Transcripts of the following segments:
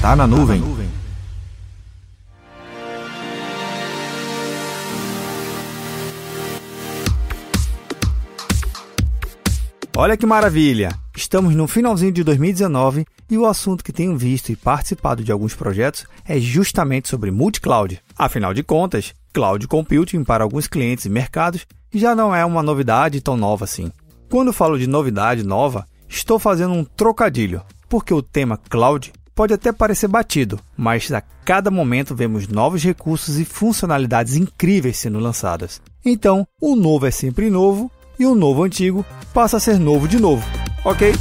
Tá na nuvem. Olha que maravilha! Estamos no finalzinho de 2019 e o assunto que tenho visto e participado de alguns projetos é justamente sobre multi-cloud. Afinal de contas, cloud computing para alguns clientes e mercados já não é uma novidade tão nova assim. Quando falo de novidade nova, estou fazendo um trocadilho, porque o tema cloud pode até parecer batido, mas a cada momento vemos novos recursos e funcionalidades incríveis sendo lançadas. Então, o novo é sempre novo e o novo antigo passa a ser novo de novo, ok?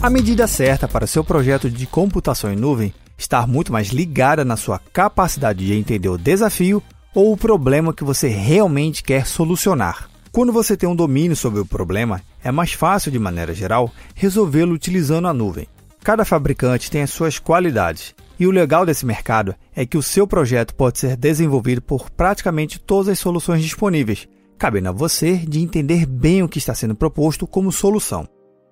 A medida certa para seu projeto de computação em nuvem estar muito mais ligada na sua capacidade de entender o desafio ou o problema que você realmente quer solucionar. Quando você tem um domínio sobre o problema, é mais fácil, de maneira geral, resolvê-lo utilizando a nuvem. Cada fabricante tem as suas qualidades e o legal desse mercado é que o seu projeto pode ser desenvolvido por praticamente todas as soluções disponíveis, cabendo a você de entender bem o que está sendo proposto como solução.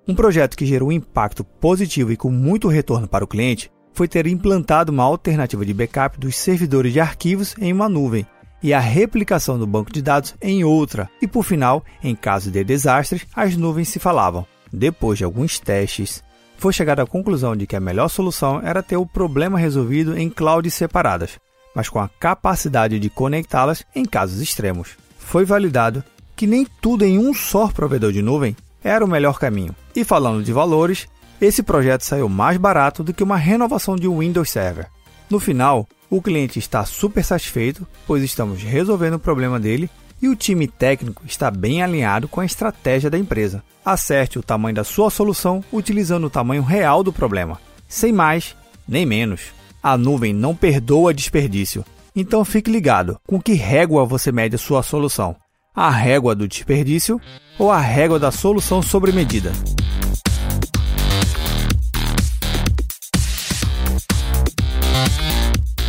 Um projeto que gerou um impacto positivo e com muito retorno para o cliente foi ter implantado uma alternativa de backup dos servidores de arquivos em uma nuvem e a replicação do banco de dados em outra. E por final, em caso de desastres, as nuvens se falavam. Depois de alguns testes, foi chegada à conclusão de que a melhor solução era ter o problema resolvido em clouds separadas, mas com a capacidade de conectá-las em casos extremos. Foi validado que nem tudo em um só provedor de nuvem era o melhor caminho. E falando de valores, esse projeto saiu mais barato do que uma renovação de Windows Server. No final, o cliente está super satisfeito, pois estamos resolvendo o problema dele e o time técnico está bem alinhado com a estratégia da empresa. Acerte o tamanho da sua solução utilizando o tamanho real do problema, sem mais nem menos. A nuvem não perdoa desperdício, então fique ligado com que régua você mede a sua solução: a régua do desperdício ou a régua da solução sobre medida.